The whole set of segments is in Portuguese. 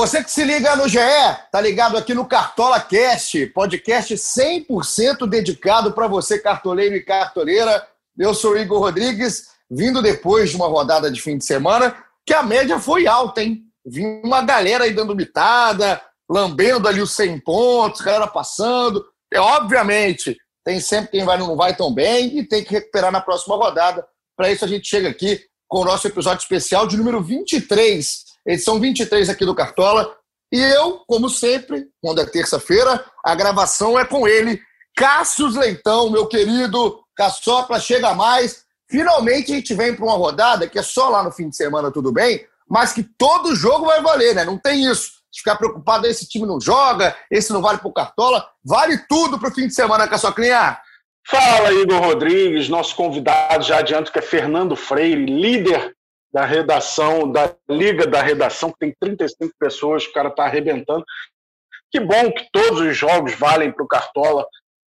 Você que se liga no GE, tá ligado aqui no Cartola Cast, podcast 100% dedicado para você cartoleiro e cartoleira. Eu sou Igor Rodrigues, vindo depois de uma rodada de fim de semana que a média foi alta, hein? Vinha uma galera aí dando mitada, lambendo ali os 100 pontos, galera passando. É, obviamente, tem sempre quem vai não vai tão bem e tem que recuperar na próxima rodada. Para isso a gente chega aqui com o nosso episódio especial de número 23 edição 23 aqui do Cartola. E eu, como sempre, quando é terça-feira, a gravação é com ele, Cássius Leitão, meu querido Caçopla, chega mais. Finalmente a gente vem para uma rodada que é só lá no fim de semana, tudo bem, mas que todo jogo vai valer, né? Não tem isso. Ficar preocupado, esse time não joga, esse não vale para o Cartola. Vale tudo para o fim de semana, Caçoclinha. Fala, Igor Rodrigues, nosso convidado, já adianto que é Fernando Freire, líder da redação, da Liga da Redação, que tem 35 pessoas, o cara está arrebentando. Que bom que todos os jogos valem para o Cartola.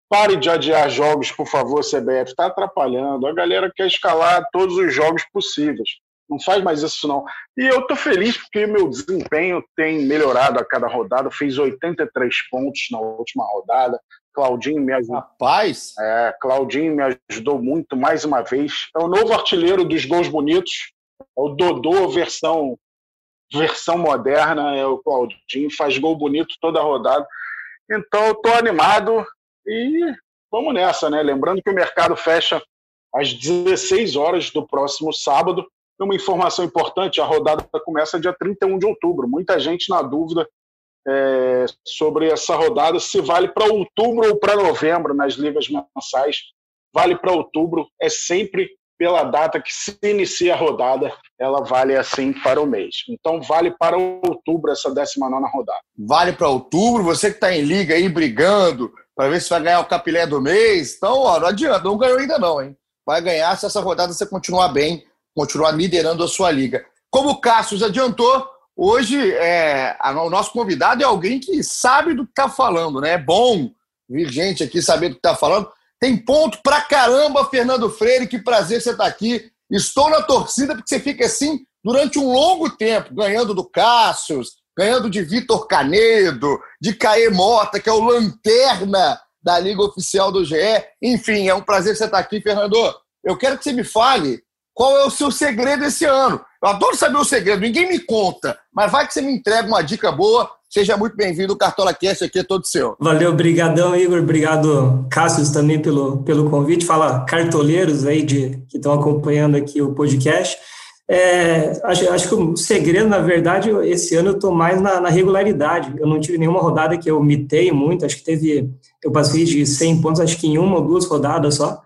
Pare de adiar jogos, por favor, CBF. Está atrapalhando. A galera quer escalar todos os jogos possíveis. Não faz mais isso, não. E eu estou feliz porque meu desempenho tem melhorado a cada rodada. Fiz 83 pontos na última rodada. Claudinho me ajudou. Rapaz! É, Claudinho me ajudou muito mais uma vez. É o novo artilheiro dos gols bonitos. O Dodô versão versão moderna, é o Claudinho, faz gol bonito toda a rodada. Então eu tô animado e vamos nessa, né? Lembrando que o mercado fecha às 16 horas do próximo sábado. Uma informação importante: a rodada começa dia 31 de outubro. Muita gente na dúvida é, sobre essa rodada, se vale para outubro ou para novembro nas ligas mensais. Vale para outubro, é sempre pela data que se inicia a rodada, ela vale assim para o mês. Então, vale para outubro essa 19 rodada. Vale para outubro, você que está em liga aí brigando para ver se vai ganhar o capilé do mês. Então, ó, não adianta, não ganhou ainda não, hein? Vai ganhar se essa rodada você continuar bem, continuar liderando a sua liga. Como o Cássio adiantou, hoje é, o nosso convidado é alguém que sabe do que está falando, né? É bom vir gente aqui saber do que está falando. Tem ponto pra caramba, Fernando Freire. Que prazer você estar tá aqui. Estou na torcida porque você fica assim durante um longo tempo, ganhando do Cássius, ganhando de Vitor Canedo, de Caê Mota, que é o lanterna da Liga Oficial do GE. Enfim, é um prazer você estar tá aqui, Fernando. Eu quero que você me fale qual é o seu segredo esse ano. Eu adoro saber o segredo, ninguém me conta, mas vai que você me entrega uma dica boa Seja muito bem-vindo, o Cartola Cast aqui é todo seu. Valeu, brigadão, Igor. Obrigado, Cássio, também pelo, pelo convite. Fala cartoleiros aí de, que estão acompanhando aqui o podcast. É, acho, acho que o segredo, na verdade, esse ano eu estou mais na, na, regularidade. Eu não tive nenhuma rodada que eu mitei muito. Acho que teve, eu passei de 100 pontos, acho que em uma ou duas rodadas só.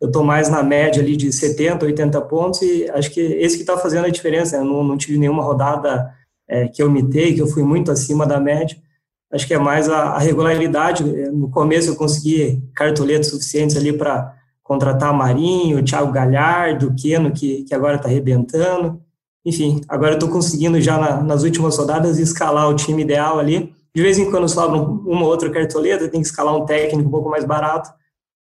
Eu estou mais na média ali de 70, 80 pontos e acho que esse que está fazendo a diferença. Eu não, não tive nenhuma rodada é, que eu mitei, que eu fui muito acima da média. Acho que é mais a, a regularidade. No começo eu consegui cartoletas suficientes ali para contratar Marinho, Thiago Galhardo, Keno, que, que agora está arrebentando. Enfim, agora eu estou conseguindo já na, nas últimas rodadas escalar o time ideal ali. De vez em quando sobra uma ou outra cartoleta, tem que escalar um técnico um pouco mais barato.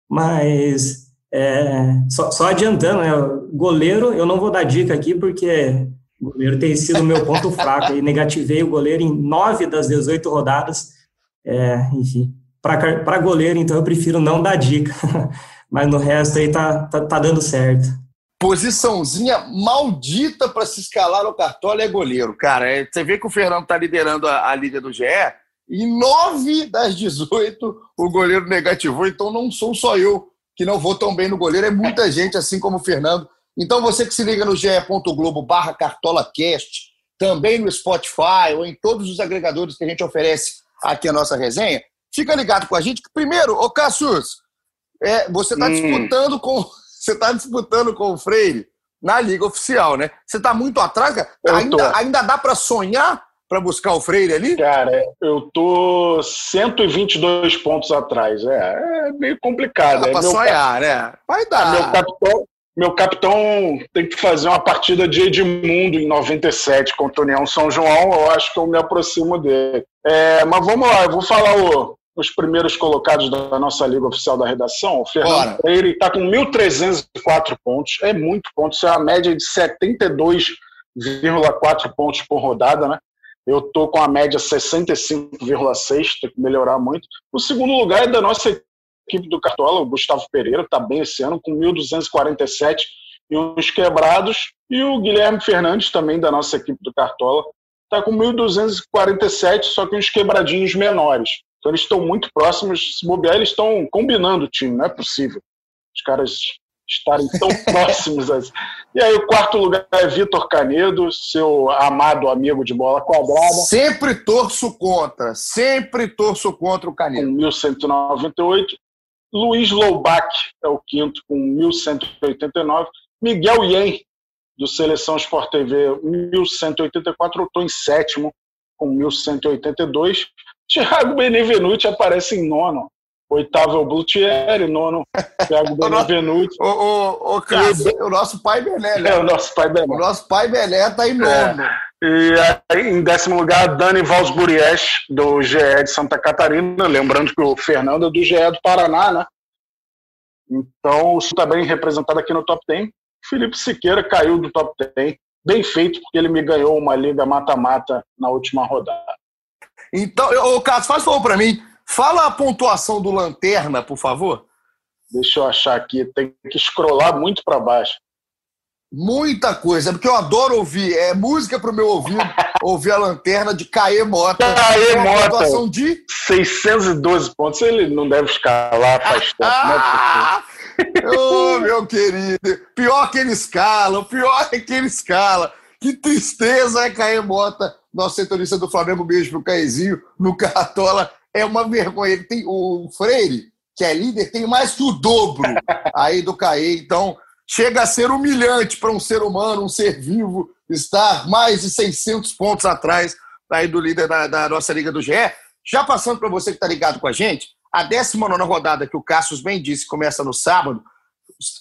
Mas é, só, só, adiantando, né, goleiro, eu não vou dar dica aqui, porque o goleiro tem sido o meu ponto fraco. E negativei o goleiro em nove das 18 rodadas. É, enfim, para goleiro, então eu prefiro não dar dica. Mas no resto aí tá, tá, tá dando certo. Posiçãozinha maldita para se escalar no cartola é goleiro, cara. É, você vê que o Fernando tá liderando a, a Liga do GE. E nove das 18 o goleiro negativou, então não sou só eu que não vou tão bem no goleiro, é muita gente, assim como o Fernando, então, você que se liga no ge.globo barra cartolacast, também no Spotify ou em todos os agregadores que a gente oferece aqui a nossa resenha, fica ligado com a gente. Primeiro, ô Cassius, é, você está hum. disputando com você está disputando com o Freire na liga oficial, né? Você está muito atrás, cara. Ainda, ainda dá para sonhar para buscar o Freire ali? Cara, eu tô 122 pontos atrás. É, é meio complicado. Dá é para sonhar, cap... né? Vai dar. Meu capitão, meu capitão tem que fazer uma partida de Edmundo em 97 contra o União São João. Eu acho que eu me aproximo dele. É, mas vamos lá, eu vou falar o, os primeiros colocados da nossa liga oficial da redação. O Fernando Freire está com 1.304 pontos. É muito ponto. Isso é uma média de 72,4 pontos por rodada, né? Eu estou com a média 65,6, tem que melhorar muito. O segundo lugar é da nossa equipe do Cartola, o Gustavo Pereira, está bem esse ano, com 1.247 e uns quebrados. E o Guilherme Fernandes, também da nossa equipe do Cartola, está com 1.247, só que uns quebradinhos menores. Então eles estão muito próximos. Se bobear, eles estão combinando o time, não é possível. Os caras estarem tão próximos. Assim. E aí, o quarto lugar é Vitor Canedo, seu amado amigo de bola quadrada. Sempre torço contra, sempre torço contra o Canedo. Com 1198. Luiz Loubach é o quinto, com 1189. Miguel Yen, do Seleção Sport TV, 1184. Eu estou em sétimo, com 1182. Thiago Benevenuti aparece em nono, Oitavo é o Blutieri, nono Thiago Benevenuti. o, o, o, Cássio, o nosso pai Belé, né? É, o nosso pai Belé. O nosso pai Belé está em nono. É. E aí, em décimo lugar, Dani Valsburies, do GE de Santa Catarina. Lembrando que o Fernando é do GE do Paraná, né? Então, isso está bem representado aqui no top 10. Felipe Siqueira caiu do top 10. Bem feito, porque ele me ganhou uma liga mata-mata na última rodada. Então, o Cássio, faz favor para mim. Fala a pontuação do Lanterna, por favor. Deixa eu achar aqui, tem que scrollar muito para baixo. Muita coisa, porque eu adoro ouvir, é música para o meu ouvido, ouvir a Lanterna de Caê Mota. Caê Mota, pontuação de 612 pontos, ele não deve escalar faz tempo, ah! Ô, oh, meu querido, pior que ele escala, pior que ele escala. Que tristeza é Caê Mota, nosso setorista do Flamengo, beijo pro Caezinho, no Cartola é uma vergonha. Ele tem o Freire, que é líder, tem mais que o dobro aí do Caê. Então, chega a ser humilhante para um ser humano, um ser vivo, estar mais de 600 pontos atrás aí do líder da, da nossa Liga do GE. Já passando para você que está ligado com a gente, a 19 rodada que o Cassius bem disse começa no sábado.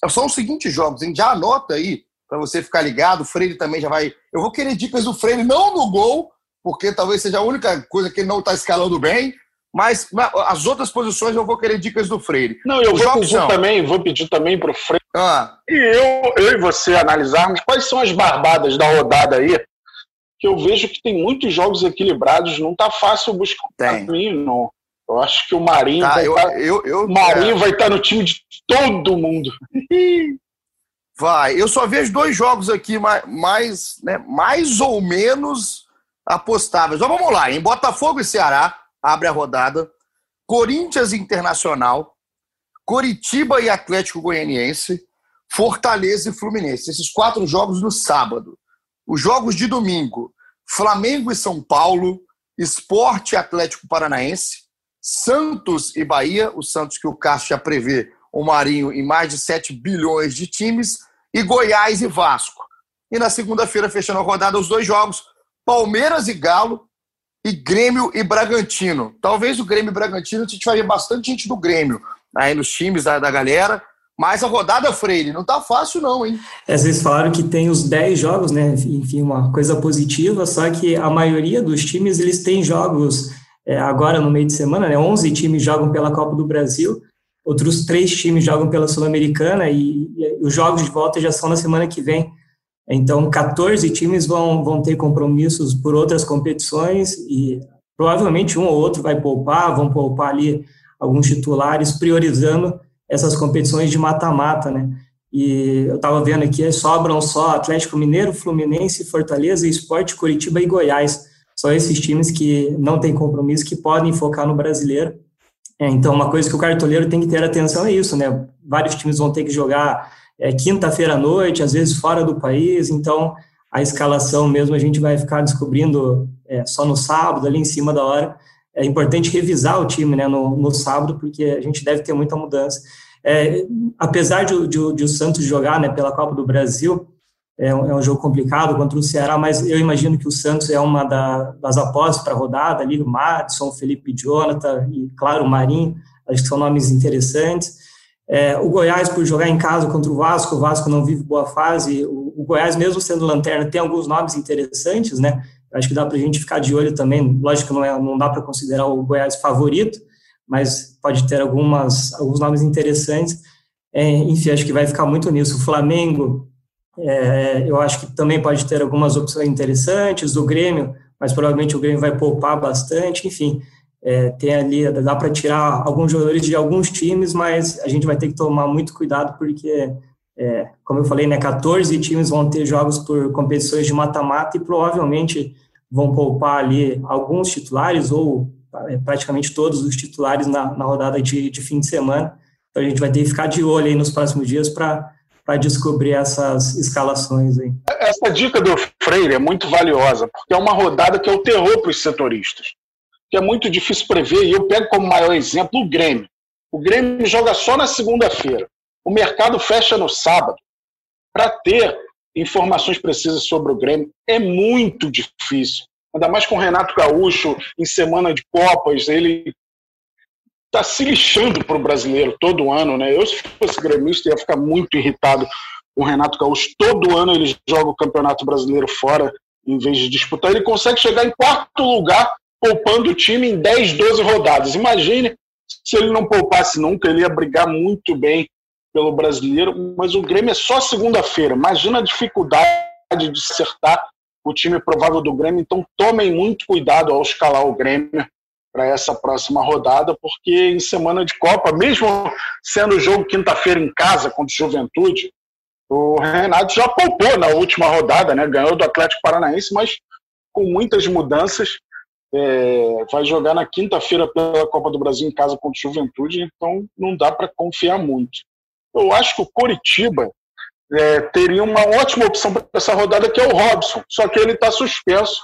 São os seguintes jogos, hein? Já anota aí para você ficar ligado. O Freire também já vai. Eu vou querer dicas do Freire, não no gol, porque talvez seja a única coisa que ele não está escalando bem. Mas as outras posições eu vou querer dicas do Freire. Não, eu vou pedir, são... também, vou pedir também para o Freire. Ah. E eu, eu e você analisarmos quais são as barbadas da rodada aí. Que eu vejo que tem muitos jogos equilibrados, não tá fácil buscar tem. caminho, não. Eu acho que o Marinho tá, vai eu, tá, eu, eu, Marinho é... vai estar tá no time de todo mundo. vai. Eu só vejo dois jogos aqui mais, mais, né, mais ou menos apostáveis. Então vamos lá, em Botafogo e Ceará, abre a rodada. Corinthians Internacional, Coritiba e Atlético Goianiense, Fortaleza e Fluminense. Esses quatro jogos no sábado. Os jogos de domingo: Flamengo e São Paulo, Esporte e Atlético Paranaense, Santos e Bahia, o Santos que o Cássio já prevê o Marinho em mais de 7 bilhões de times, e Goiás e Vasco. E na segunda-feira, fechando a rodada, os dois jogos: Palmeiras e Galo, e Grêmio e Bragantino. Talvez o Grêmio e Bragantino a gente vai ver bastante gente do Grêmio aí nos times da, da galera. Mas a rodada, Freire, não tá fácil não, hein? É, vocês falaram que tem os 10 jogos, né? Enfim, uma coisa positiva, só que a maioria dos times, eles têm jogos é, agora no meio de semana, né? 11 times jogam pela Copa do Brasil, outros três times jogam pela Sul-Americana e, e os jogos de volta já são na semana que vem. Então, 14 times vão, vão ter compromissos por outras competições e provavelmente um ou outro vai poupar, vão poupar ali alguns titulares, priorizando essas competições de mata-mata, né? E eu estava vendo aqui, sobram só Atlético Mineiro, Fluminense, Fortaleza, Esporte, Curitiba e Goiás. Só esses times que não têm compromisso, que podem focar no brasileiro. É, então, uma coisa que o cartoleiro tem que ter atenção é isso, né? Vários times vão ter que jogar é, quinta-feira à noite, às vezes fora do país, então a escalação mesmo a gente vai ficar descobrindo é, só no sábado, ali em cima da hora. É importante revisar o time né, no, no sábado, porque a gente deve ter muita mudança. É, apesar de, de, de, o Santos jogar né, pela Copa do Brasil, é um, é um, jogo complicado contra o Ceará, mas eu imagino que o Santos é uma da, das apostas para a rodada, ali o Madison, o Felipe Jonathan e, claro, o Marinho, acho que são nomes interessantes. É, o Goiás, por jogar em casa contra o Vasco, o Vasco não vive boa fase. O, o Goiás, mesmo sendo lanterna, tem alguns nomes interessantes, né? Acho que dá para a gente ficar de olho também. Lógico que não, é, não dá para considerar o Goiás favorito, mas pode ter algumas, alguns nomes interessantes. É, enfim, acho que vai ficar muito nisso. O Flamengo, é, eu acho que também pode ter algumas opções interessantes. O Grêmio, mas provavelmente o Grêmio vai poupar bastante, enfim, é, tem ali, dá para tirar alguns jogadores de alguns times, mas a gente vai ter que tomar muito cuidado, porque, é, como eu falei, né, 14 times vão ter jogos por competições de mata-mata e provavelmente vão poupar ali alguns titulares ou é, praticamente todos os titulares na, na rodada de, de fim de semana. Então a gente vai ter que ficar de olho aí nos próximos dias para para descobrir essas escalações aí. Essa dica do Freire é muito valiosa, porque é uma rodada que é o terror para os setoristas, que é muito difícil prever, e eu pego como maior exemplo o Grêmio. O Grêmio joga só na segunda-feira. O mercado fecha no sábado. Para ter informações precisas sobre o Grêmio é muito difícil. Ainda mais com o Renato Gaúcho em semana de Copas, ele está se lixando para o brasileiro todo ano, né? Eu, se fosse gremista, ia ficar muito irritado com o Renato Gaúcho. Todo ano ele joga o Campeonato Brasileiro fora, em vez de disputar. Ele consegue chegar em quarto lugar, poupando o time em 10, 12 rodadas. Imagine se ele não poupasse nunca, ele ia brigar muito bem pelo brasileiro, mas o Grêmio é só segunda-feira. Imagina a dificuldade de acertar o time provável do Grêmio. Então tomem muito cuidado ao escalar o Grêmio para essa próxima rodada, porque em semana de Copa, mesmo sendo o jogo quinta-feira em casa contra o Juventude, o Renato já poupou na última rodada, né? ganhou do Atlético Paranaense, mas com muitas mudanças. É, vai jogar na quinta-feira pela Copa do Brasil em casa contra o Juventude, então não dá para confiar muito. Eu acho que o Coritiba é, teria uma ótima opção para essa rodada, que é o Robson, só que ele está suspenso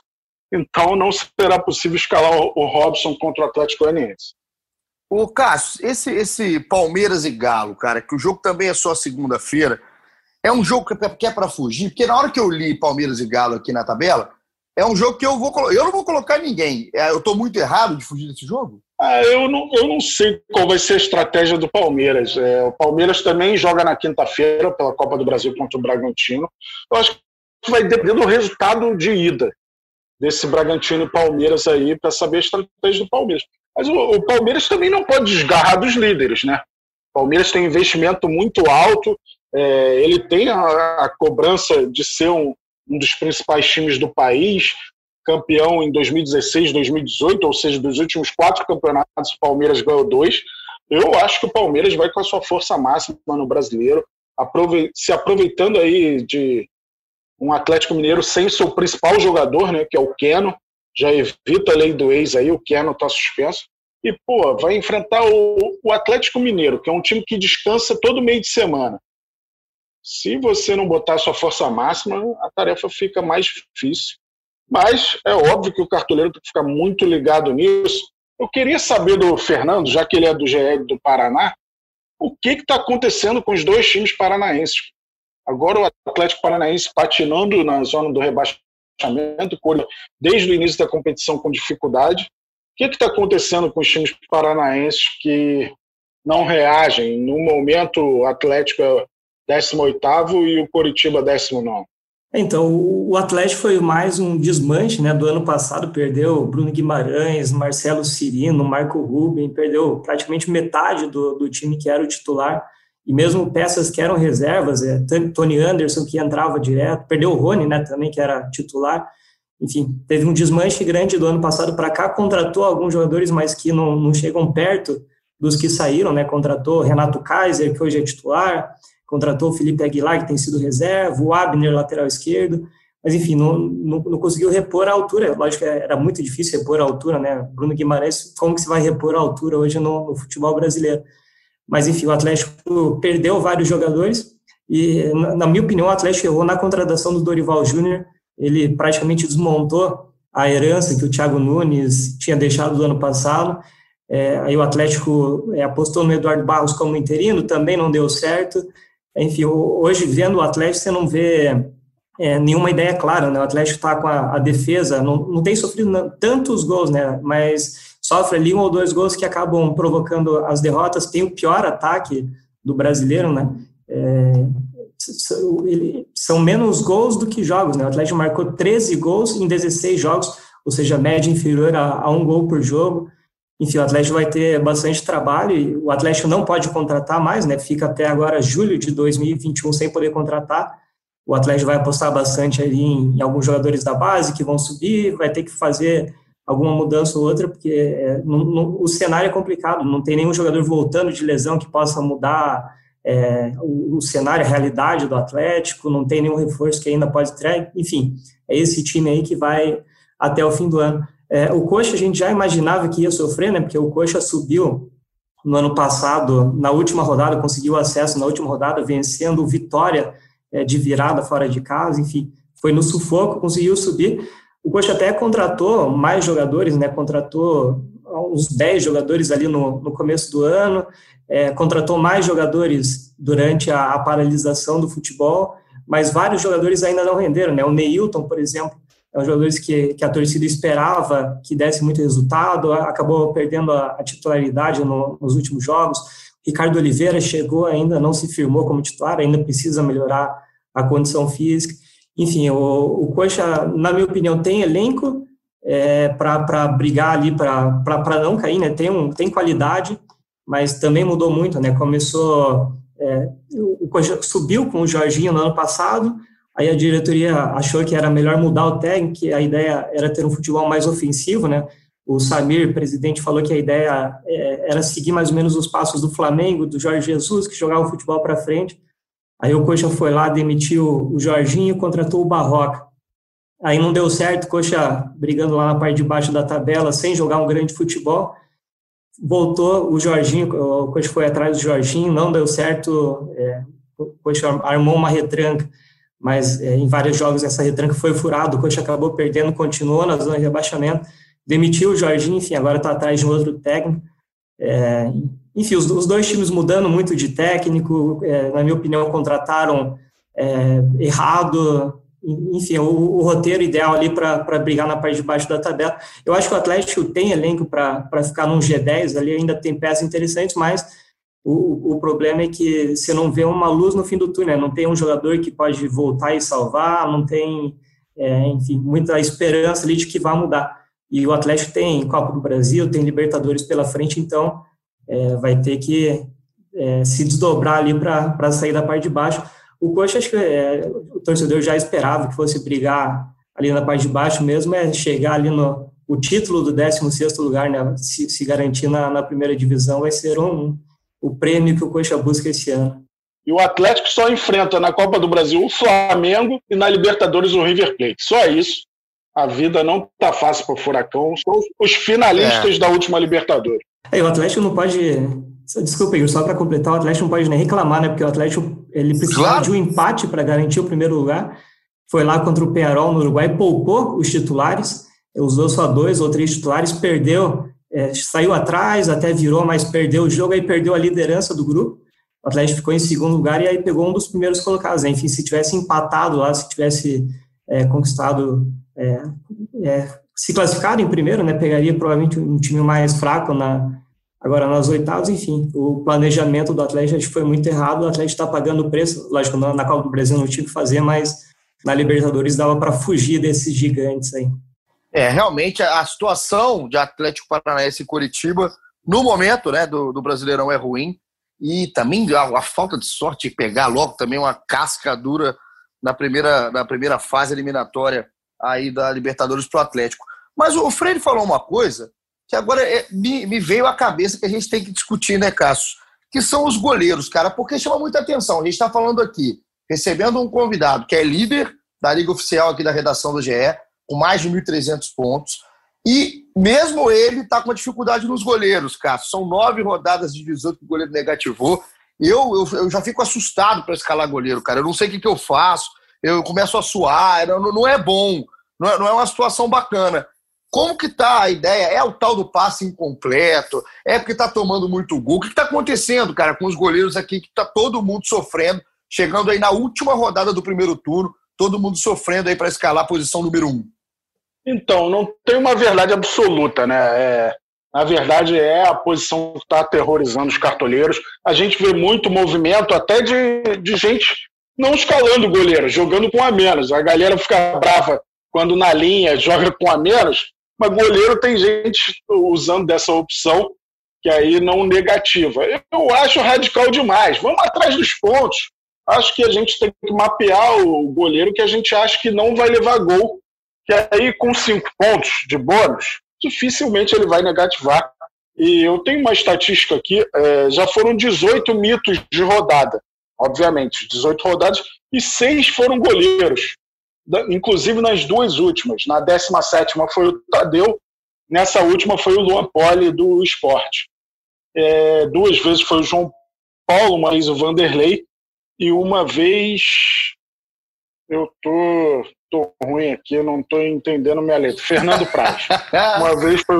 então não será possível escalar o Robson contra o Atlético Goianiense. O Cássio, esse, esse Palmeiras e Galo, cara, que o jogo também é só segunda-feira, é um jogo que é para fugir, porque na hora que eu li Palmeiras e Galo aqui na tabela, é um jogo que eu vou eu não vou colocar ninguém. É, eu estou muito errado de fugir desse jogo? Ah, eu, não, eu não sei qual vai ser a estratégia do Palmeiras. É, o Palmeiras também joga na quinta-feira pela Copa do Brasil contra o Bragantino. Eu acho que vai depender do resultado de ida desse Bragantino e Palmeiras aí para saber a estratégia do Palmeiras. Mas o, o, Palmeiras também não pode desgarrar dos líderes, né? O Palmeiras tem investimento muito alto, é, ele tem a, a, cobrança de ser um, um dos principais times do país, campeão em 2016, 2018, ou seja, dos últimos quatro campeonatos, o Palmeiras ganhou dois. Eu acho que o Palmeiras vai com a sua força máxima no brasileiro, se aproveitando aí de um Atlético Mineiro sem seu principal jogador, né, que é o Keno, já evita a lei do ex aí, o Keno está suspenso. E, pô, vai enfrentar o, o Atlético Mineiro, que é um time que descansa todo meio de semana. Se você não botar sua força máxima, a tarefa fica mais difícil. Mas é óbvio que o cartoleiro tem que ficar muito ligado nisso. Eu queria saber do Fernando, já que ele é do GL do Paraná, o que está acontecendo com os dois times paranaenses. Agora o Atlético Paranaense patinando na zona do rebaixamento, desde o início da competição com dificuldade. O que está acontecendo com os times paranaenses que não reagem? No momento, o Atlético é 18 e o Coritiba 19. Então, o Atlético foi mais um desmanche né, do ano passado, perdeu Bruno Guimarães, Marcelo Cirino, Marco Ruben, perdeu praticamente metade do, do time que era o titular. E mesmo peças que eram reservas, é, Tony Anderson, que entrava direto, perdeu o Rony, né, também, que era titular, enfim, teve um desmanche grande do ano passado para cá, contratou alguns jogadores, mas que não, não chegam perto dos que saíram, né, contratou Renato Kaiser, que hoje é titular, contratou o Felipe Aguilar, que tem sido reserva, o Abner, lateral esquerdo, mas enfim, não, não, não, conseguiu repor a altura. Lógico que era muito difícil repor a altura, né? Bruno Guimarães, como que se vai repor a altura hoje no, no futebol brasileiro? Mas, enfim, o Atlético perdeu vários jogadores e, na minha opinião, o Atlético errou na contratação do Dorival Júnior. Ele praticamente desmontou a herança que o Thiago Nunes tinha deixado do ano passado. É, aí o Atlético é, apostou no Eduardo Barros como interino, também não deu certo. Enfim, hoje, vendo o Atlético, você não vê é, nenhuma ideia clara, né? O Atlético está com a, a, defesa, não, não tem sofrido tantos gols, né? Mas sofre ali um ou dois gols que acabam provocando as derrotas. Tem o pior ataque do brasileiro, né? É, são menos gols do que jogos, né? O Atlético marcou 13 gols em 16 jogos, ou seja, média inferior a, a um gol por jogo. Enfim, o Atlético vai ter bastante trabalho e o Atlético não pode contratar mais, né? Fica até agora julho de 2021 sem poder contratar. o Atlético vai apostar bastante ali em, em, alguns jogadores da base que vão subir, vai ter que fazer alguma mudança ou outra, porque é, o cenário é complicado, não tem nenhum jogador voltando de lesão que possa mudar é, o, o, cenário, a realidade do Atlético, não tem nenhum reforço que ainda pode ter, enfim, é esse time aí que vai até o fim do ano. É, o Coxa a gente já imaginava que ia sofrer, né, porque o Coxa subiu no ano passado, na última rodada, conseguiu acesso na última rodada, vencendo Vitória é, de virada fora de casa, enfim, foi no sufoco, conseguiu subir. O Coxa até contratou mais jogadores, né, contratou uns 10 jogadores ali no, no começo do ano, é, contratou mais jogadores durante a, a, paralisação do futebol, mas vários jogadores ainda não renderam, né, o Neilton, por exemplo, é um jogador que, que a torcida esperava que desse muito resultado, acabou perdendo a, a titularidade no, nos últimos jogos. Ricardo Oliveira chegou ainda, não se firmou como titular, ainda precisa melhorar a condição física. Enfim, o, o Coxa, na minha opinião, tem elenco é, para brigar ali, para não cair, né? Tem, um, tem qualidade, mas também mudou muito, né? Começou. É, o Coxa subiu com o Jorginho no ano passado, Aí a diretoria achou que era melhor mudar o técnico, a ideia era ter um futebol mais ofensivo, né? O Samir, presidente, falou que a ideia é, era seguir mais ou menos os passos do Flamengo, do Jorge Jesus, que jogava o futebol para frente. Aí o Coxa foi lá, demitiu o Jorginho, contratou o Barroca. Aí não deu certo, Coxa brigando lá na parte de baixo da tabela, sem jogar um grande futebol. Voltou o Jorginho, o Coxa foi atrás do Jorginho, não deu certo, é, o Coxa armou uma retranca mas é, em vários jogos essa retranca foi furada, o Coxa acabou perdendo, continuou na zona de rebaixamento, demitiu o Jorginho, enfim, agora está atrás de um outro técnico. É, enfim, os, os, dois times mudando muito de técnico, é, na minha opinião, contrataram é, errado, enfim, o, o, roteiro ideal ali para brigar na parte de baixo da tabela. Eu acho que o Atlético tem elenco para ficar num G10, ali ainda tem peças interessantes, mas o, o problema é que você não vê uma luz no fim do túnel, não tem um jogador que pode voltar e salvar, não tem, é, enfim, muita esperança ali de que vai mudar. E o Atlético tem Copa do Brasil, tem Libertadores pela frente, então é, vai ter que é, se desdobrar ali para sair da parte de baixo. O Coxa, acho que é, o torcedor já esperava que fosse brigar ali na parte de baixo mesmo, é chegar ali no o título do 16º lugar, né, se, se garantir na, na primeira divisão, vai ser um, o prêmio que o Coxa busca esse ano. E o Atlético só enfrenta na Copa do Brasil o Flamengo e na Libertadores o River Plate. Só isso. A vida não tá fácil para o Furacão. São os finalistas é. da última Libertadores. É, o Atlético não pode. Desculpa, Igor, só para completar, o Atlético não pode nem reclamar, né? Porque o Atlético ele precisava claro. de um empate para garantir o primeiro lugar. Foi lá contra o Pearol no Uruguai, poupou os titulares, usou só dois ou três titulares, perdeu é, saiu atrás, até virou, mas perdeu o jogo, aí perdeu a liderança do grupo. O Atlético ficou em segundo lugar e aí pegou um dos primeiros colocados. Enfim, se tivesse empatado lá, se tivesse é, conquistado, é, é, se classificado em primeiro, né, pegaria provavelmente um time mais fraco na agora nas oitavas. Enfim, o planejamento do Atlético foi muito errado. O Atlético está pagando o preço. Lógico, na, na Copa do Brasil não tinha que fazer, mas na Libertadores dava para fugir desses gigantes aí. É, realmente a situação de Atlético Paranaense e Curitiba, no momento né, do, do Brasileirão, é ruim. E também a, a, falta de sorte de pegar logo também uma casca dura na primeira, na primeira fase eliminatória aí da Libertadores para o Atlético. Mas o Freire falou uma coisa que agora é, me, me, veio à cabeça que a gente tem que discutir, né, Cássio? Que são os goleiros, cara, porque chama muita atenção. A gente está falando aqui, recebendo um convidado que é líder da Liga Oficial aqui da redação do GE, com mais de 1.300 pontos. E mesmo ele está com uma dificuldade nos goleiros, Cássio. São nove rodadas de 18 que o goleiro negativou. Eu, eu, eu já fico assustado para escalar goleiro, cara. Eu não sei o que, que eu faço. Eu começo a suar. Não, não é bom. Não é, não é uma situação bacana. Como que tá a ideia? É o tal do passe incompleto? É porque tá tomando muito gol? O que está acontecendo, cara, com os goleiros aqui que tá todo mundo sofrendo, chegando aí na última rodada do primeiro turno, todo mundo sofrendo aí para escalar a posição número um? Então, não tem uma verdade absoluta, né? É, verdade, é a posição que está aterrorizando os cartoleiros. A gente vê muito movimento até de, de gente não escalando o goleiro, jogando com a menos. A galera fica brava quando na linha joga com a menos, mas goleiro tem gente usando dessa opção que aí não negativa. Eu acho radical demais. Vamos atrás dos pontos. acho que a gente tem que mapear o goleiro que a gente acha que não vai levar gol, que aí com cinco pontos de bônus, dificilmente ele vai negativar. E eu tenho uma estatística aqui, é, já foram 18 mitos de rodada, obviamente, 18 rodadas, e seis foram goleiros, inclusive nas duas últimas. Na 17 foi o Tadeu, nessa última foi o Luan Poli do esporte. É, duas vezes foi o João Paulo, vez o Vanderlei, e uma vez eu tô, tô ruim aqui, não tô entendendo minha letra. Fernando Praz. uma vez foi,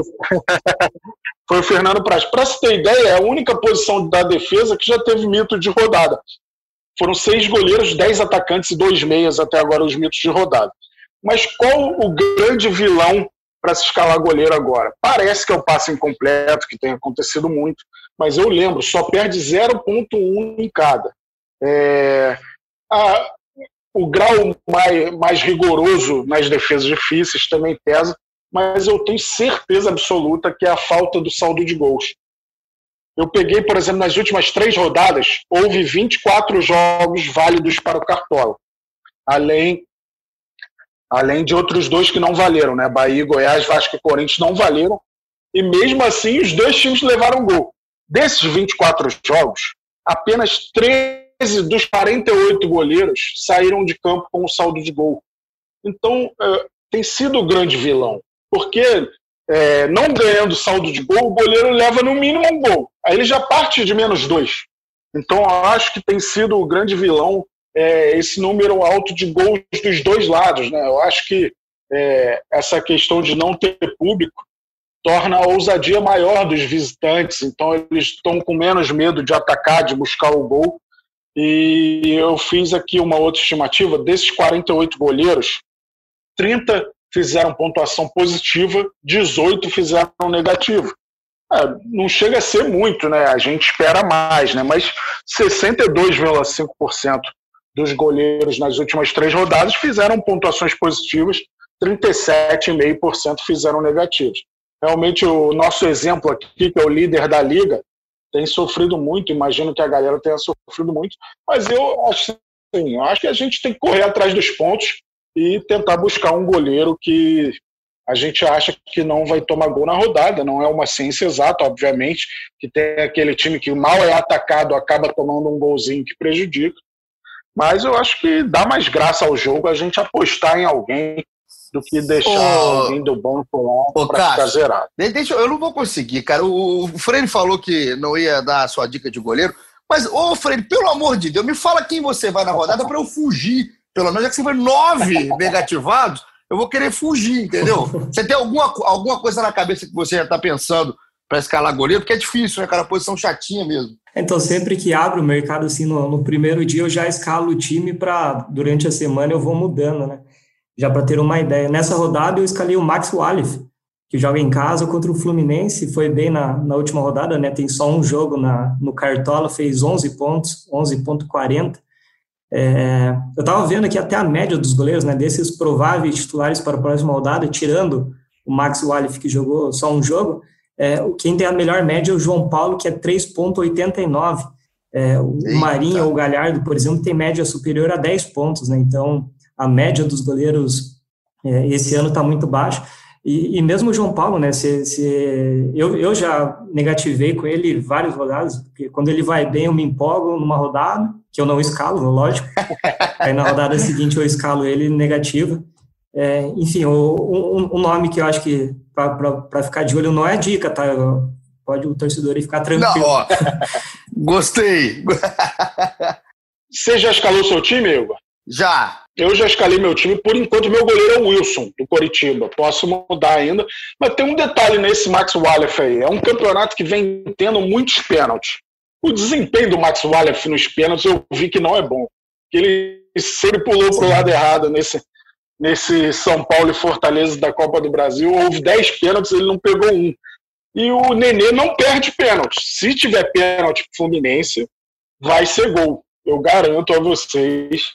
foi o Fernando Praz. Para se ter ideia, é a única posição da defesa que já teve mito de rodada. Foram seis goleiros, dez atacantes e dois meias até agora os mitos de rodada. Mas qual o grande vilão para se escalar goleiro agora? Parece que é o passe incompleto, que tem acontecido muito, mas eu lembro, só perde 0,1 em cada. É, a, o grau mais, mais rigoroso nas defesas difíceis também pesa, mas eu tenho certeza absoluta que é a falta do saldo de gols. Eu peguei, por exemplo, nas últimas três rodadas, houve 24 jogos válidos para o Cartola, além, além de outros dois que não valeram, né? Bahia, Goiás, Vasco e Corinthians não valeram, e mesmo assim os dois times levaram gol. Desses 24 jogos, apenas 13 dos 48 goleiros saíram de campo com o saldo de gol. Então, é, tem sido o grande vilão, porque é, não ganhando saldo de gol, o goleiro leva no mínimo um gol. Aí ele já parte de menos dois. Então, eu acho que tem sido o grande vilão é, esse número alto de gols dos dois lados. Né? Eu acho que é, essa questão de não ter público torna a ousadia maior dos visitantes. Então, eles estão com menos medo de atacar, de buscar o gol. E eu fiz aqui uma outra estimativa: desses 48 goleiros, 30 fizeram pontuação positiva, 18 fizeram negativa. É, não chega a ser muito, né? A gente espera mais, né? Mas 62,5% dos goleiros nas últimas três rodadas fizeram pontuações positivas, 37,5% fizeram negativas. Realmente o nosso exemplo aqui, que é o líder da liga, tem sofrido muito, imagino que a galera tenha sofrido muito, mas eu acho, assim, acho que a gente tem que correr atrás dos pontos e tentar buscar um goleiro que a gente acha que não vai tomar gol na rodada. Não é uma ciência exata, obviamente, que tem aquele time que mal é atacado acaba tomando um golzinho que prejudica. Mas eu acho que dá mais graça ao jogo a gente apostar em alguém do que deixar Ô, alguém do banco lá para ficar zerado. Deixa, eu não vou conseguir, cara. O, o Freire falou que não ia dar a sua dica de goleiro, mas, ô Freire, pelo amor de Deus, me fala quem você vai na rodada para eu fugir pelo menos, já que você foi nove negativados, eu vou querer fugir, entendeu? Você tem alguma, alguma coisa na cabeça que você já está pensando para escalar goleiro? Porque é difícil, né, cara? Posição chatinha mesmo. Então, sempre que abre o mercado, assim, no, no primeiro dia, eu já escalo o time para, durante a semana, eu vou mudando, né? Já para ter uma ideia. Nessa rodada, eu escalei o Max Wallif, que joga em casa contra o Fluminense, foi bem na, na última rodada, né? Tem só um jogo na, no Cartola, fez 11 pontos, 11,40. É, eu estava vendo aqui até a média dos goleiros, né, desses prováveis titulares para a próxima rodada, tirando o Max Wallif, que jogou só um jogo, é, quem tem a melhor média é o João Paulo, que é 3,89. É, o Eita. Marinho ou o Galhardo, por exemplo, tem média superior a 10 pontos, né? Então, a média dos goleiros é, esse ano está muito baixa. E, e, mesmo o João Paulo, né? Se, se, eu, eu já negativei com ele várias rodadas, porque quando ele vai bem, eu me empolgo numa rodada, que eu não escalo, lógico. Aí na rodada seguinte eu escalo ele negativa. É, enfim, o, um, um, nome que eu acho que para ficar de olho não é dica, tá? Pode o torcedor ficar tranquilo. Não, ó, gostei. Você já escalou seu time, Igor? Já. Eu já escalei meu time, por enquanto meu goleiro é o Wilson, do Coritiba. Posso mudar ainda. Mas tem um detalhe nesse Max Wallace aí. É um campeonato que vem tendo muitos pênaltis. O desempenho do Max Wallace nos pênaltis eu vi que não é bom. Ele sempre pulou para o lado errado nesse, nesse São Paulo e Fortaleza da Copa do Brasil. Houve 10 pênaltis, ele não pegou um. E o Nenê não perde pênalti. Se tiver pênalti Fluminense, vai ser gol. Eu garanto a vocês.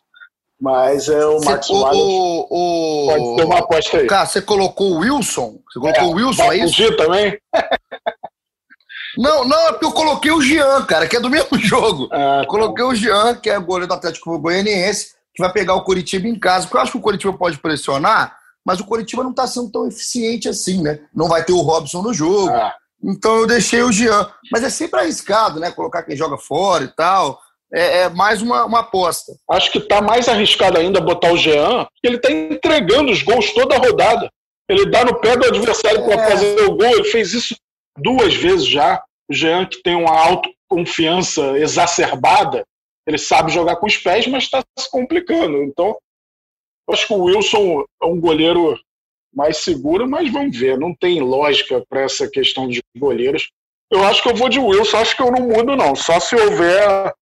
Mas é o Max Wallace. O, pode ter uma aposta aí. Cara, você colocou o Wilson? Você colocou é, o Wilson, é isso? também? Não, não, é porque eu coloquei o Jean, cara, que é do mesmo jogo. Ah, tá. Coloquei o Jean, que é goleiro do Atlético Goianiense, que vai pegar o Curitiba em casa, porque eu acho que o Curitiba pode pressionar, mas o Curitiba não está sendo tão eficiente assim, né? Não vai ter o Robson no jogo. Ah. Então eu deixei o Jean. Mas é sempre arriscado, né? Colocar quem joga fora e tal. É, é mais uma, uma, aposta. Acho que está mais arriscado ainda botar o Jean, porque ele está entregando os gols toda a rodada. Ele dá no pé do adversário para é. fazer o gol. Ele fez isso duas vezes já. O Jean, que tem uma autoconfiança exacerbada, ele sabe jogar com os pés, mas está se complicando. Então, acho que o Wilson é um goleiro mais seguro, mas vamos ver. Não tem lógica para essa questão de goleiros. Eu acho que eu vou de Wilson, acho que eu não mudo, não. Só se houver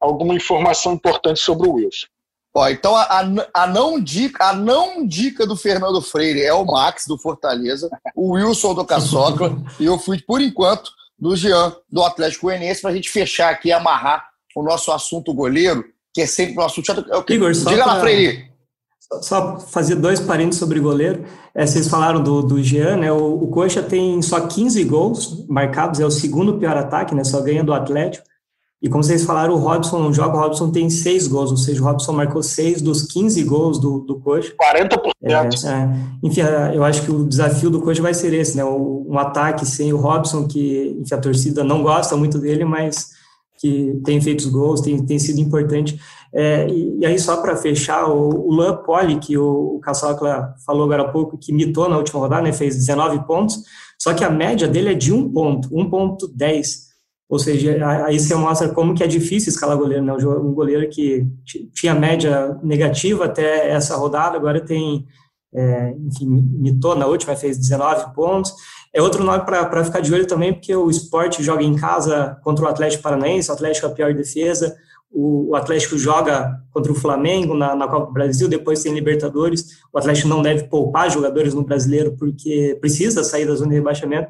alguma informação importante sobre o Wilson. Ó, então a, a, não dica, a não dica do Fernando Freire é o Max do Fortaleza, o Wilson do Caçocla, e eu fui, por enquanto, do Jean, do Atlético Goianiense, para a gente fechar aqui e amarrar o nosso assunto goleiro, que é sempre o nosso assunto. Igor, Diga lá, Freire. Só fazer dois parênteses sobre goleiro. É, vocês falaram do, do Jean, né? O, o Coxa tem só 15 gols marcados, é o segundo pior ataque, né? Só ganha do Atlético. E como vocês falaram, o Robson não joga, o Robson tem seis gols, ou seja, o Robson marcou seis dos 15 gols do, do Coxa. 40%. É, é. Enfim, eu acho que o desafio do Coxa vai ser esse, né? Um ataque sem o Robson, que enfim, a torcida não gosta muito dele, mas que tem feito os gols, tem, tem sido importante. É, e, e, aí, só para fechar, o, o Lan Poli, que o, o Caçocla falou agora há pouco, que mitou na última rodada, né? Fez 19 pontos, só que a média dele é de um ponto, 1.10. Ou seja, aí você mostra como que é difícil escalar goleiro, né? Um goleiro que tinha média negativa até essa rodada, agora tem, é, enfim, mitou na última, fez 19 pontos. É outro nome para ficar de olho também, porque o esporte joga em casa contra o Atlético Paranaense, o Atlético é a pior defesa, o, Atlético joga contra o Flamengo na, na, Copa do Brasil, depois tem Libertadores, o Atlético não deve poupar jogadores no Brasileiro porque precisa sair da zona de rebaixamento,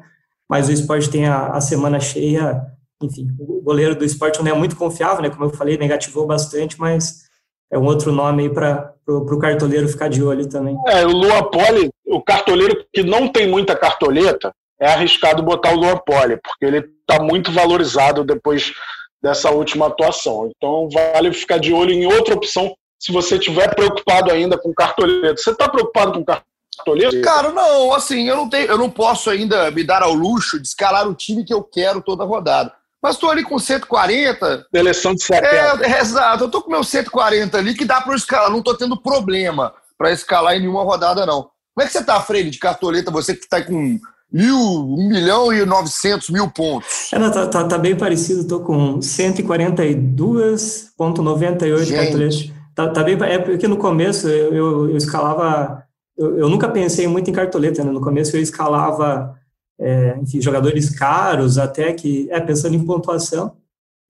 mas o esporte tem a, a semana cheia enfim, o goleiro do esporte não é muito confiável, né? Como eu falei, negativou bastante, mas é um outro nome aí para o cartoleiro ficar de olho também. É, o Luan Poli, o cartoleiro que não tem muita cartoleta, é arriscado botar o Luan Poli, porque ele está muito valorizado depois dessa última atuação. Então vale ficar de olho em outra opção se você estiver preocupado ainda com cartoleta. Você está preocupado com cartoleta? Cara, não, assim, eu não tenho, eu não posso ainda me dar ao luxo de escalar o time que eu quero toda rodada. Mas estou ali com 140. Seleção de 70. É, é, exato. Eu estou com meu 140 ali que dá para escalar. Não estou tendo problema para escalar em nenhuma rodada, não. Como é que você está, Freire, de cartoleta? Você que está com mil, um milhão e novecentos mil pontos. É, não, tá, tá, tá, bem parecido. Estou com 142,98 cartoletas. Tá, tá bem, é porque no começo eu, eu, eu escalava. Eu, eu, nunca pensei muito em cartoleta, né? No começo eu escalava é, enfim, jogadores caros, até que, é, pensando em pontuação,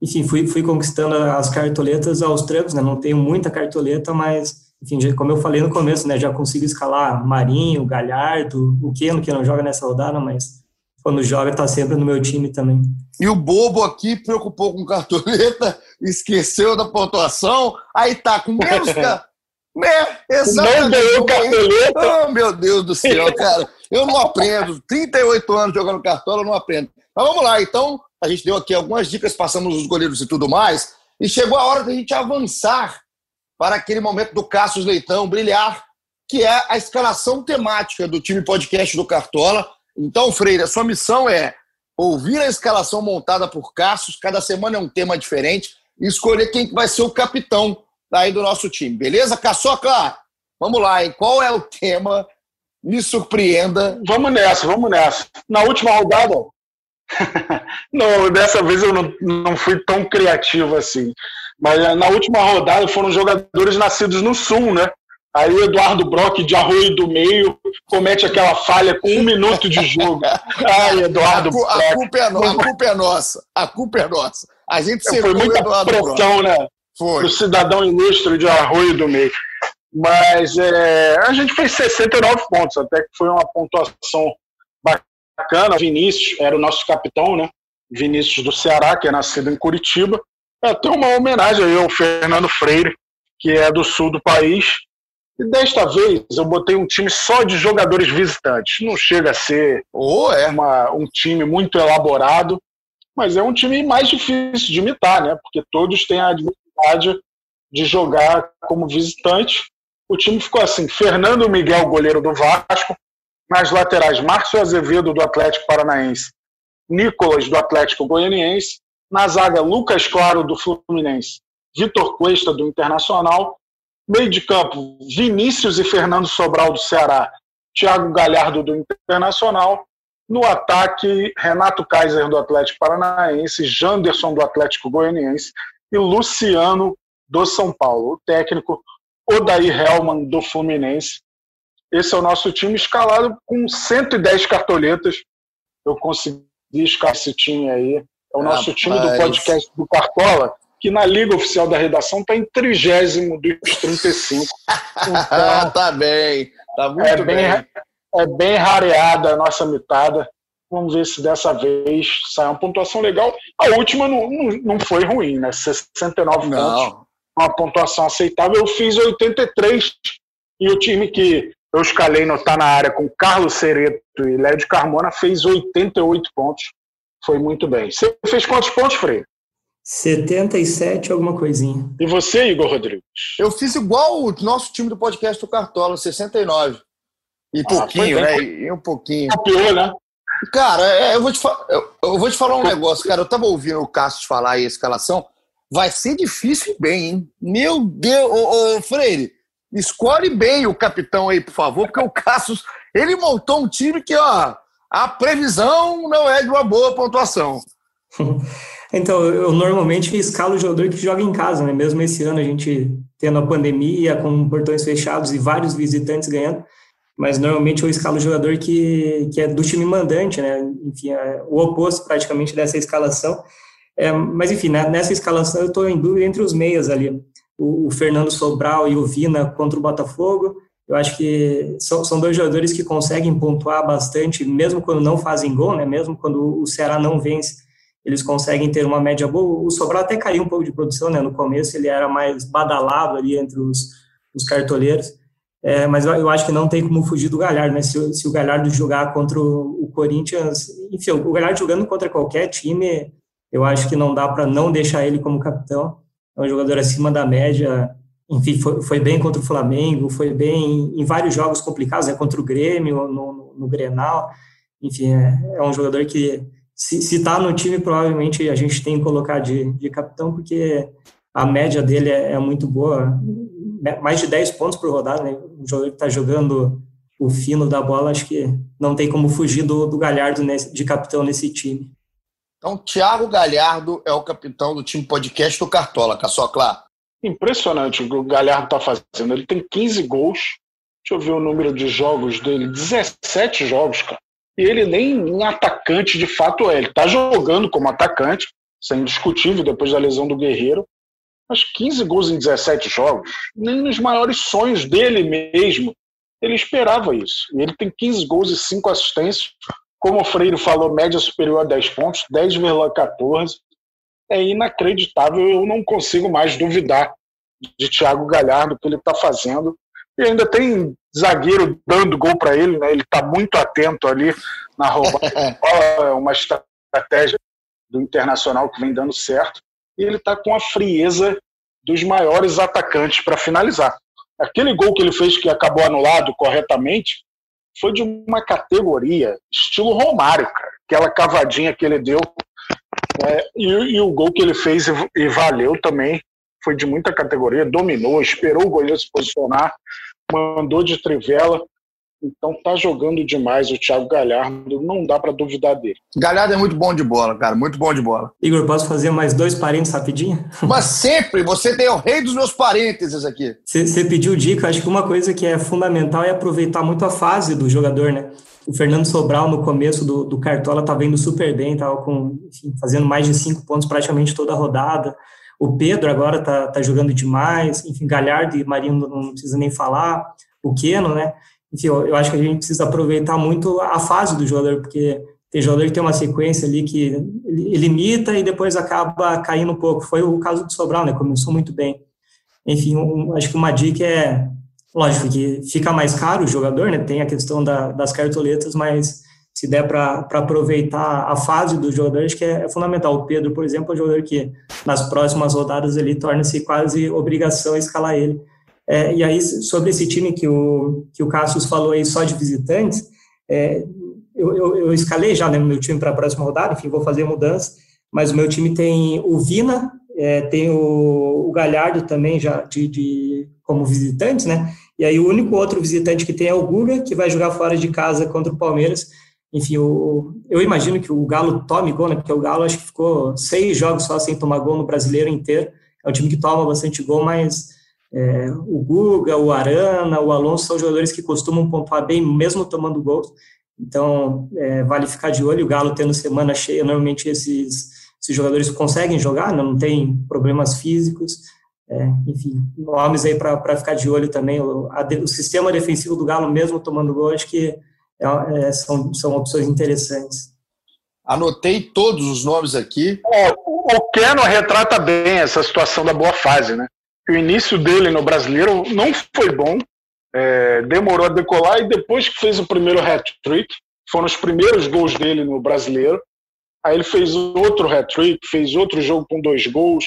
enfim, fui, fui conquistando as cartoletas aos trancos, né, não tenho muita cartoleta, mas, enfim, já, como eu falei no começo, né, já consigo escalar Marinho, Galhardo, o Keno, que não joga nessa rodada, mas quando joga está sempre no meu time também. E o bobo aqui preocupou com cartoleta, esqueceu da pontuação, aí tá com menos, É, exatamente. Não ganhou cartoleta. Oh, meu Deus do céu, cara. Eu não aprendo. 38 anos jogando cartola, eu não aprendo. Mas vamos lá, então. A gente deu aqui algumas dicas, passamos os goleiros e tudo mais. E chegou a hora da gente avançar para aquele momento do Cassius Leitão brilhar, que é a escalação temática do time podcast do Cartola. Então, Freire, a sua missão é ouvir a escalação montada por Cassius, cada semana é um tema diferente, e escolher quem vai ser o capitão daí do nosso time, beleza? Caçoca, vamos lá, hein? Qual é o tema? Me surpreenda. Vamos nessa, vamos nessa. Na última rodada, não, dessa vez eu não, não fui tão criativo assim. Mas na última rodada foram jogadores nascidos no Sul, né? Aí o Eduardo Brock de Arroio do Meio comete aquela falha com um minuto de jogo. Ai, Eduardo a, a, culpa é no, a culpa é nossa. A culpa é nossa. A gente Foi muita pressão, né? Foi. O cidadão ilustre de Arroio do Meio. Mas é, a gente fez 69 pontos, até que foi uma pontuação bacana. Vinícius era o nosso capitão, né? Vinícius do Ceará, que é nascido em Curitiba. É até uma homenagem aí ao Fernando Freire, que é do sul do país. E desta vez eu botei um time só de jogadores visitantes. Não chega a ser oh, é. uma, um time muito elaborado, mas é um time mais difícil de imitar, né? Porque todos têm a adversidade de jogar como visitante. O time ficou assim: Fernando Miguel, goleiro do Vasco, nas laterais, Márcio Azevedo, do Atlético Paranaense, Nicolas, do Atlético Goianiense, na zaga, Lucas Claro, do Fluminense, Vitor Cuesta, do Internacional, meio de campo, Vinícius e Fernando Sobral, do Ceará, Thiago Galhardo, do Internacional, no ataque, Renato Kaiser do Atlético Paranaense, Janderson do Atlético Goianiense e Luciano do São Paulo. O técnico Odair Helman do Fluminense. Esse é o nosso time escalado com 110 cartoletas. Eu consegui escalar esse time aí. É o nosso Rapaz. time do podcast do Cartola, que na Liga Oficial da Redação está em trigésimo dos 35. Então, tá bem, tá muito é bem. bem é bem rareada a nossa mitada. Vamos ver se dessa vez sai uma pontuação legal. A última não, não, não foi ruim, né? 69 não. pontos. Uma pontuação aceitável. Eu fiz 83 e o time que eu escalei no Tá na área com Carlos Cereto e Léo de Carmona fez 88 pontos. Foi muito bem. Você fez quantos pontos, Frei? 77, alguma coisinha. E você, Igor Rodrigues? Eu fiz igual o nosso time do podcast do Cartola, 69. E ah, pouquinho, né? E um pouquinho. Copiou, né? Cara, é, eu vou, te eu, eu vou te falar um negócio, cara. Eu tava ouvindo o Cássio falar aí a escalação. Vai ser difícil e bem, hein? Meu Deus, ô, ô, Freire, escolhe bem o capitão aí, por favor, porque o Cássio, ele montou um time que, ó, a previsão não é de uma boa pontuação. Então, eu normalmente escalo o jogador que joga em casa, né? Mesmo esse ano a gente tendo a pandemia, com portões fechados e vários visitantes ganhando mas normalmente eu escalo o jogador que, que é do time mandante, né? Enfim, é o oposto praticamente dessa escalação. É, mas enfim, né, nessa escalação eu estou em dúvida entre os meias ali, o, o, Fernando Sobral e o Vina contra o Botafogo. Eu acho que são, são dois jogadores que conseguem pontuar bastante, mesmo quando não fazem gol, né? Mesmo quando o Ceará não vence, eles conseguem ter uma média boa. O Sobral até caiu um pouco de produção, né? No começo ele era mais badalado ali entre os, os cartoleiros. É, mas eu, acho que não tem como fugir do Galhardo, né? Se, se o Galhardo jogar contra o, o, Corinthians, enfim, o Galhardo jogando contra qualquer time, eu acho que não dá para não deixar ele como capitão. É um jogador acima da média. Enfim, foi, foi bem contra o Flamengo, foi bem em vários jogos complicados, né? Contra o Grêmio, no, no, no Grenal. Enfim, é, é, um jogador que, se está no time, provavelmente a gente tem que colocar de, de capitão, porque a média dele é, é muito boa mais de 10 pontos por rodada, né? Um jogador que está jogando o fino da bola, acho que não tem como fugir do, do Galhardo nesse, de capitão nesse time. Então, Thiago Galhardo é o capitão do time podcast do Cartola, Caçocla. Impressionante o que o Galhardo está fazendo. Ele tem 15 gols. Deixa eu ver o número de jogos dele. 17 jogos, cara. E ele nem em atacante de fato é. Ele está jogando como atacante, isso é indiscutível depois da lesão do Guerreiro mas 15 gols em 17 jogos, nem nos maiores sonhos dele mesmo ele esperava isso. E ele tem 15 gols e 5 assistências. Como o Freire falou, média superior a 10 pontos, 10,14. É inacreditável, eu não consigo mais duvidar de Thiago Galhardo, que ele está fazendo. E ainda tem zagueiro dando gol para ele, né? ele está muito atento ali na roubada. é uma estratégia do Internacional que vem dando certo e ele está com a frieza dos maiores atacantes para finalizar. Aquele gol que ele fez que acabou anulado corretamente foi de uma categoria estilo Romário, cara. Aquela cavadinha que ele deu é, e, e, o gol que ele fez e, e valeu também foi de muita categoria, dominou, esperou o goleiro se posicionar, mandou de trivela. Então tá jogando demais o Thiago Galhardo, não dá para duvidar dele. Galhardo é muito bom de bola, cara, muito bom de bola. Igor, posso fazer mais dois parênteses rapidinho? Mas sempre, você tem o rei dos meus parênteses aqui. Você pediu dica, acho que uma coisa que é fundamental é aproveitar muito a fase do jogador, né? O Fernando Sobral, no começo do, do Cartola, tá vendo super bem, tava com, enfim, fazendo mais de cinco pontos praticamente toda a rodada. O Pedro agora tá, tá jogando demais, enfim, Galhardo e Marinho não precisa nem falar. O Keno, né? Enfim, eu, eu, acho que a gente precisa aproveitar muito a fase do jogador, porque tem jogador que tem uma sequência ali que limita e depois acaba caindo um pouco. Foi o caso do Sobral, né? Começou muito bem. Enfim, um, acho que uma dica é, lógico que fica mais caro o jogador, né? Tem a questão da, das cartoletas, mas se der para aproveitar a fase dos jogadores, que é, é, fundamental. O Pedro, por exemplo, é um jogador que nas próximas rodadas ele torna-se quase obrigação escalar ele. É, e aí, sobre esse time que o, que o Cassius falou aí só de visitantes, é, eu, eu, eu, escalei já né, meu time para a próxima rodada, enfim, vou fazer mudança, mas o meu time tem o Vina, é, tem o, o, Galhardo também já de, de, como visitantes, né? E aí o único outro visitante que tem é o Guga, que vai jogar fora de casa contra o Palmeiras. Enfim, o, eu imagino que o Galo tome gol, né? Porque o Galo acho que ficou seis jogos só sem tomar gol no brasileiro inteiro. É um time que toma bastante gol, mas é, o Guga, o Arana, o Alonso são jogadores que costumam pontuar bem, mesmo tomando gols. Então, é, vale ficar de olho. O Galo tendo semana cheia, normalmente esses, esses jogadores conseguem jogar, não, tem problemas físicos. É, enfim, nomes aí para ficar de olho também. O, a, o, sistema defensivo do Galo, mesmo tomando gol, acho que é, é, são, são opções interessantes. Anotei todos os nomes aqui. É, o Keno retrata bem essa situação da boa fase, né? O início dele no brasileiro não foi bom, é, demorou a decolar e depois que fez o primeiro hat-trick, foram os primeiros gols dele no brasileiro. Aí ele fez outro hat-trick, fez outro jogo com dois gols,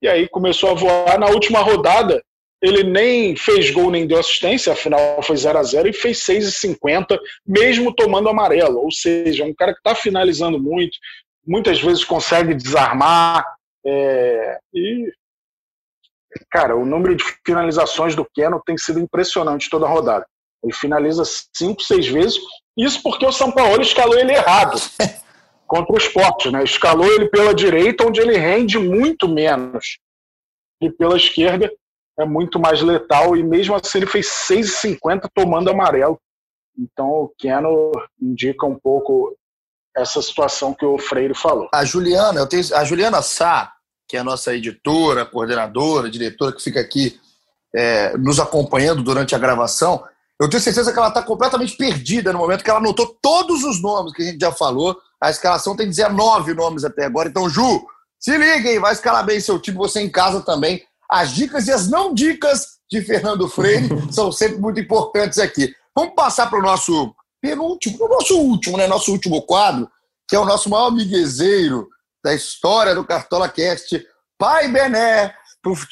e aí começou a voar. Na última rodada, ele nem fez gol nem deu assistência, afinal foi 0 a 0 e fez 6,50, mesmo tomando amarelo. Ou seja, um cara que está finalizando muito, muitas vezes consegue desarmar. É, e cara, o número de finalizações do Keno tem sido impressionante toda a rodada. Ele finaliza cinco, seis vezes. Isso porque o São Paulo escalou ele errado contra o esporte, né? Escalou ele pela direita, onde ele rende muito menos. E pela esquerda é muito mais letal. E mesmo assim ele fez 6,50 tomando amarelo. Então o Keno indica um pouco essa situação que o Freire falou. A Juliana, eu tenho, a Juliana Sá, que é a nossa editora, coordenadora, diretora, que fica aqui é, nos acompanhando durante a gravação, eu tenho certeza que ela está completamente perdida no momento que ela anotou todos os nomes que a gente já falou. A escalação tem 19 nomes até agora. Então, Ju, se liguem, vai escalar bem seu time, você em casa também. As dicas e as não dicas de Fernando Freire são sempre muito importantes aqui. Vamos passar para o nosso penúltimo, o nosso último, né? Nosso último quadro, que é o nosso maior miguezeiro, da história do Cartola Cast, Pai Bené,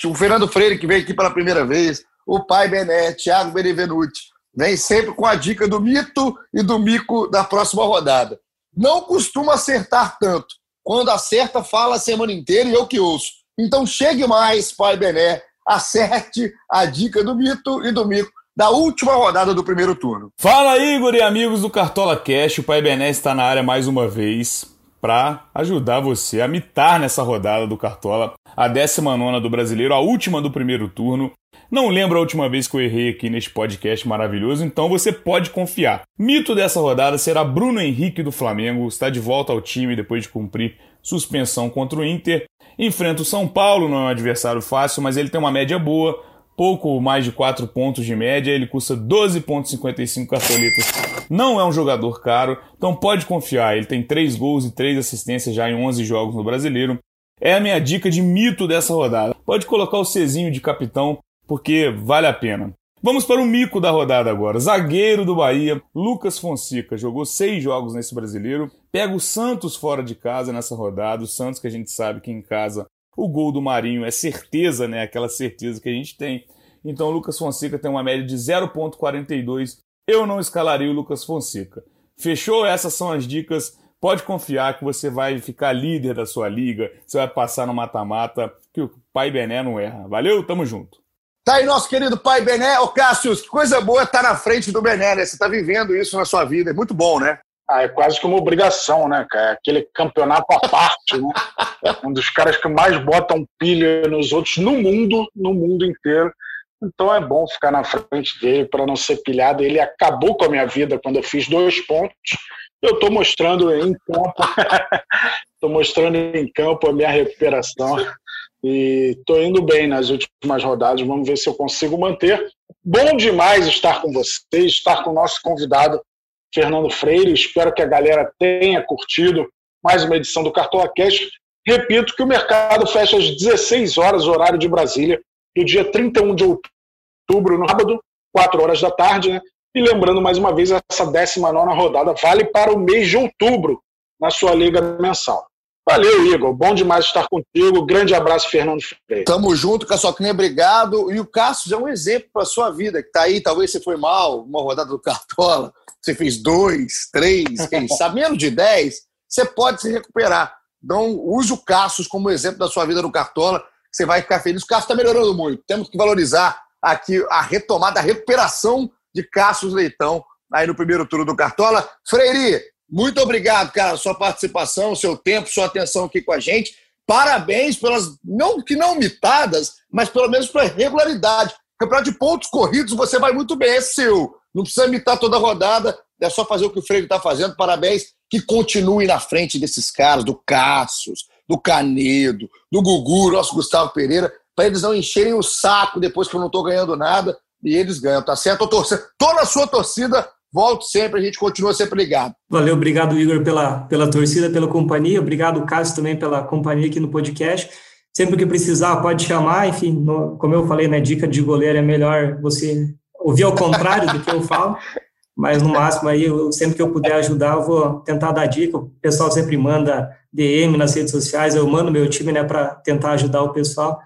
o Fernando Freire, que veio aqui pela primeira vez, o Pai Bené, Thiago Benevenuti, vem sempre com a dica do mito e do mico da próxima rodada. Não costuma acertar tanto. Quando acerta, fala a semana inteira e eu que ouço. Então chegue mais, Pai Bené, acerte a dica do mito e do mico da última rodada do primeiro turno. Fala, Igor e amigos do Cartola Cash. O Pai Bené está na área mais uma vez para ajudar você a mitar nessa rodada do Cartola, a 19 do brasileiro, a última do primeiro turno. Não lembro a última vez que eu errei aqui neste podcast maravilhoso, então você pode confiar. Mito dessa rodada será Bruno Henrique do Flamengo, está de volta ao time depois de cumprir suspensão contra o Inter. Enfrenta o São Paulo, não é um adversário fácil, mas ele tem uma média boa, pouco mais de 4 pontos de média, ele custa 12,55 cartoletas. Não é um jogador caro, então pode confiar. Ele tem 3 gols e 3 assistências já em 11 jogos no Brasileiro. É a minha dica de mito dessa rodada. Pode colocar o Cezinho de capitão, porque vale a pena. Vamos para o mico da rodada agora. Zagueiro do Bahia, Lucas Fonseca, jogou seis jogos nesse brasileiro. Pega o Santos fora de casa nessa rodada. O Santos que a gente sabe que em casa o gol do Marinho é certeza, né? Aquela certeza que a gente tem. Então o Lucas Fonseca tem uma média de 0,42. Eu não escalaria o Lucas Fonseca. Fechou? Essas são as dicas. Pode confiar que você vai ficar líder da sua liga, você vai passar no mata-mata, que o Pai Bené não erra. Valeu? Tamo junto. Tá aí nosso querido Pai Bené. Ô Cássio, que coisa boa estar tá na frente do Bené, né? Você tá vivendo isso na sua vida. É muito bom, né? Ah, é quase que uma obrigação, né, cara? Aquele campeonato à parte, né? Um dos caras que mais botam pilha nos outros no mundo, no mundo inteiro. Então é bom ficar na frente dele para não ser pilhado. Ele acabou com a minha vida quando eu fiz dois pontos. Eu estou mostrando em campo, estou mostrando em campo a minha recuperação e estou indo bem nas últimas rodadas. Vamos ver se eu consigo manter. Bom demais estar com vocês, estar com o nosso convidado Fernando Freire. Espero que a galera tenha curtido mais uma edição do Cartola Cash. Repito que o mercado fecha às 16 horas, horário de Brasília, do dia 31 de outubro, no sábado, 4 horas da tarde. Né? E lembrando mais uma vez, essa 19 rodada vale para o mês de outubro na sua liga mensal. Valeu, Igor. Bom demais estar contigo. Grande abraço, Fernando Freire. Tamo junto, Caçoclinha. Obrigado. E o Cássio é um exemplo para sua vida, que tá aí. Talvez você foi mal, uma rodada do Cartola. Você fez dois, três, quem sabe, menos de dez. Você pode se recuperar. Então, use o Cassius como exemplo da sua vida no Cartola. Você vai ficar feliz. O Cassius está melhorando muito. Temos que valorizar aqui a retomada, a recuperação de Cassius Leitão aí no primeiro turno do Cartola. Freire, muito obrigado, cara, sua participação, seu tempo, sua atenção aqui com a gente. Parabéns pelas, não que não mitadas, mas pelo menos pela regularidade. Campeonato de pontos corridos, você vai muito bem, é seu. Não precisa imitar toda a rodada, é só fazer o que o Freire está fazendo. Parabéns, que continue na frente desses caras, do Cassius, do Canedo, do Gugu, nosso Gustavo Pereira, para eles não encherem o saco depois que eu não estou ganhando nada e eles ganham, tá certo? Toda a sua torcida Volto sempre, a gente continua sempre ligado. Valeu, obrigado, Igor, pela, pela torcida, pela companhia. Obrigado, Cássio, também pela companhia aqui no podcast. Sempre que precisar, pode chamar. Enfim, no, como eu falei, né, dica de goleiro é melhor você ouvir ao contrário do que eu falo. Mas no máximo aí, eu, sempre que eu puder ajudar, eu vou tentar dar dica. O pessoal sempre manda DM nas redes sociais, eu mando meu time né, para tentar ajudar o pessoal.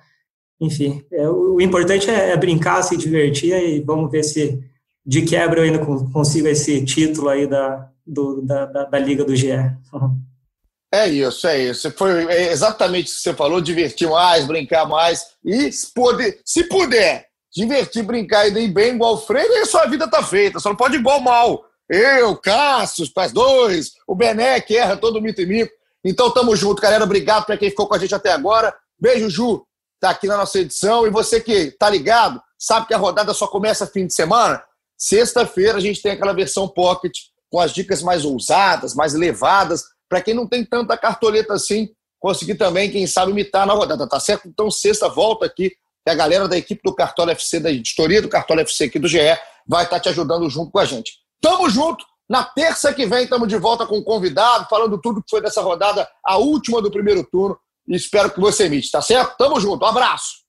Enfim, é, o, o importante é, é brincar, se divertir e vamos ver se de quebra eu ainda consigo esse título aí da, do, da, da, da, Liga do GE. É isso, é isso. Foi exatamente o que você falou, divertir mais, brincar mais e se se puder divertir, brincar e ir bem igual o Freire, aí sua vida tá feita. Só não pode igual mal. Eu, Cássio, os pais dois, o Bené que erra todo mito e mico. Então tamo junto, galera. Obrigado para quem ficou com a gente até agora. Beijo, Ju. Tá aqui na nossa edição. E você que tá ligado, sabe que a rodada só começa fim de semana? Sexta-feira a gente tem aquela versão pocket com as dicas mais ousadas, mais elevadas, para quem não tem tanta cartoleta assim, conseguir também, quem sabe, imitar na rodada, tá certo? Então, sexta, volta aqui, que a galera da equipe do Cartola FC, da editoria do Cartola FC aqui do GE, vai estar tá te ajudando junto com a gente. Tamo junto! Na terça que vem, estamos de volta com um convidado, falando tudo que foi dessa rodada, a última do primeiro turno. E espero que você imite, tá certo? Tamo junto, um abraço!